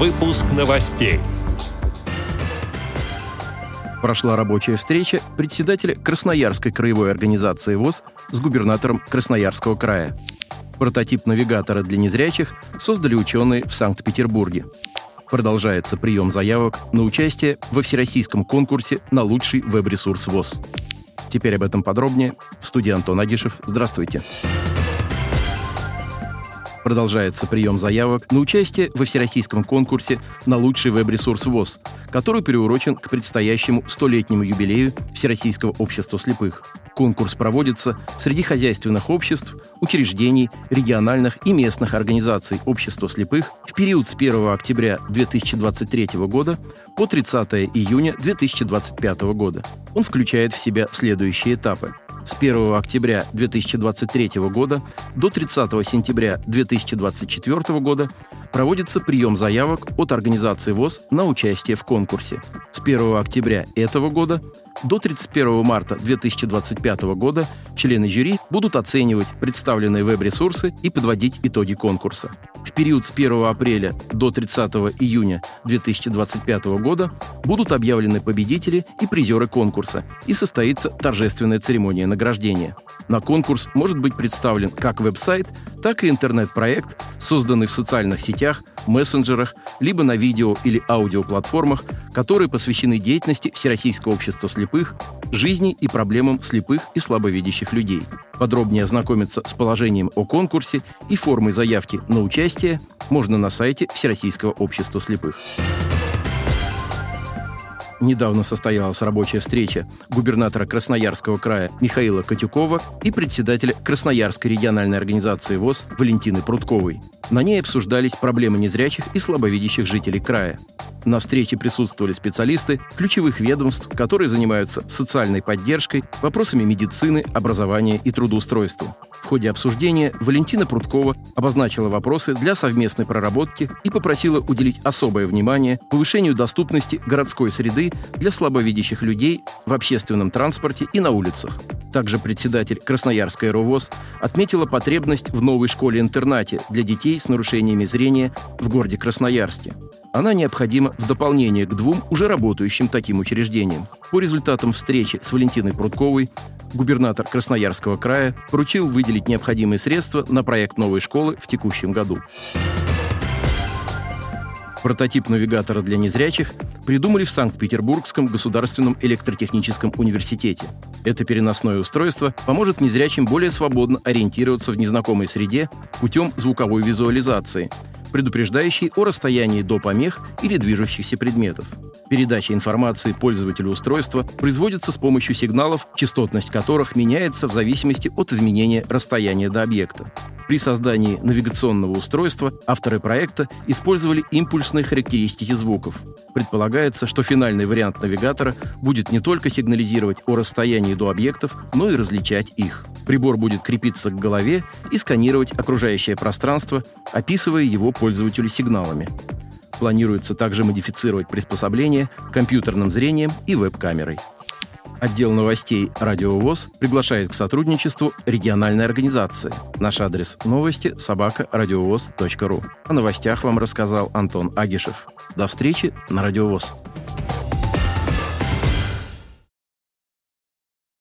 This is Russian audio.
Выпуск новостей. Прошла рабочая встреча председателя Красноярской краевой организации ВОЗ с губернатором Красноярского края. Прототип навигатора для незрячих создали ученые в Санкт-Петербурге. Продолжается прием заявок на участие во всероссийском конкурсе на лучший веб-ресурс ВОЗ. Теперь об этом подробнее. В студии Антон Агишев. Здравствуйте. Здравствуйте. Продолжается прием заявок на участие во всероссийском конкурсе на лучший веб-ресурс ВОЗ, который приурочен к предстоящему столетнему юбилею Всероссийского общества слепых. Конкурс проводится среди хозяйственных обществ, учреждений, региональных и местных организаций общества слепых в период с 1 октября 2023 года по 30 июня 2025 года. Он включает в себя следующие этапы – с 1 октября 2023 года до 30 сентября 2024 года проводится прием заявок от организации ВОЗ на участие в конкурсе. С 1 октября этого года до 31 марта 2025 года члены жюри будут оценивать представленные веб-ресурсы и подводить итоги конкурса. В период с 1 апреля до 30 июня 2025 года будут объявлены победители и призеры конкурса и состоится торжественная церемония награждения. На конкурс может быть представлен как веб-сайт, так и интернет-проект, созданный в социальных сетях, мессенджерах, либо на видео или аудиоплатформах, которые посвящены деятельности Всероссийского общества слепых, жизни и проблемам слепых и слабовидящих людей. Подробнее ознакомиться с положением о конкурсе и формой заявки на участие можно на сайте Всероссийского общества слепых. Недавно состоялась рабочая встреча губернатора Красноярского края Михаила Катюкова и председателя Красноярской региональной организации ВОЗ Валентины Прудковой. На ней обсуждались проблемы незрячих и слабовидящих жителей края. На встрече присутствовали специалисты ключевых ведомств, которые занимаются социальной поддержкой, вопросами медицины, образования и трудоустройства. Ходе обсуждения Валентина Прудкова обозначила вопросы для совместной проработки и попросила уделить особое внимание повышению доступности городской среды для слабовидящих людей в общественном транспорте и на улицах. Также председатель Красноярской РОВОЗ отметила потребность в новой школе-интернате для детей с нарушениями зрения в городе Красноярске. Она необходима в дополнение к двум уже работающим таким учреждениям. По результатам встречи с Валентиной Прудковой губернатор Красноярского края поручил выделить необходимые средства на проект новой школы в текущем году. Прототип навигатора для незрячих придумали в Санкт-Петербургском государственном электротехническом университете. Это переносное устройство поможет незрячим более свободно ориентироваться в незнакомой среде путем звуковой визуализации, предупреждающей о расстоянии до помех или движущихся предметов. Передача информации пользователю устройства производится с помощью сигналов, частотность которых меняется в зависимости от изменения расстояния до объекта. При создании навигационного устройства авторы проекта использовали импульсные характеристики звуков. Предполагается, что финальный вариант навигатора будет не только сигнализировать о расстоянии до объектов, но и различать их. Прибор будет крепиться к голове и сканировать окружающее пространство, описывая его пользователю сигналами. Планируется также модифицировать приспособление компьютерным зрением и веб-камерой. Отдел новостей «Радио ВОЗ» приглашает к сотрудничеству региональной организации. Наш адрес новости – собака ру. О новостях вам рассказал Антон Агишев. До встречи на «Радио ВОЗ».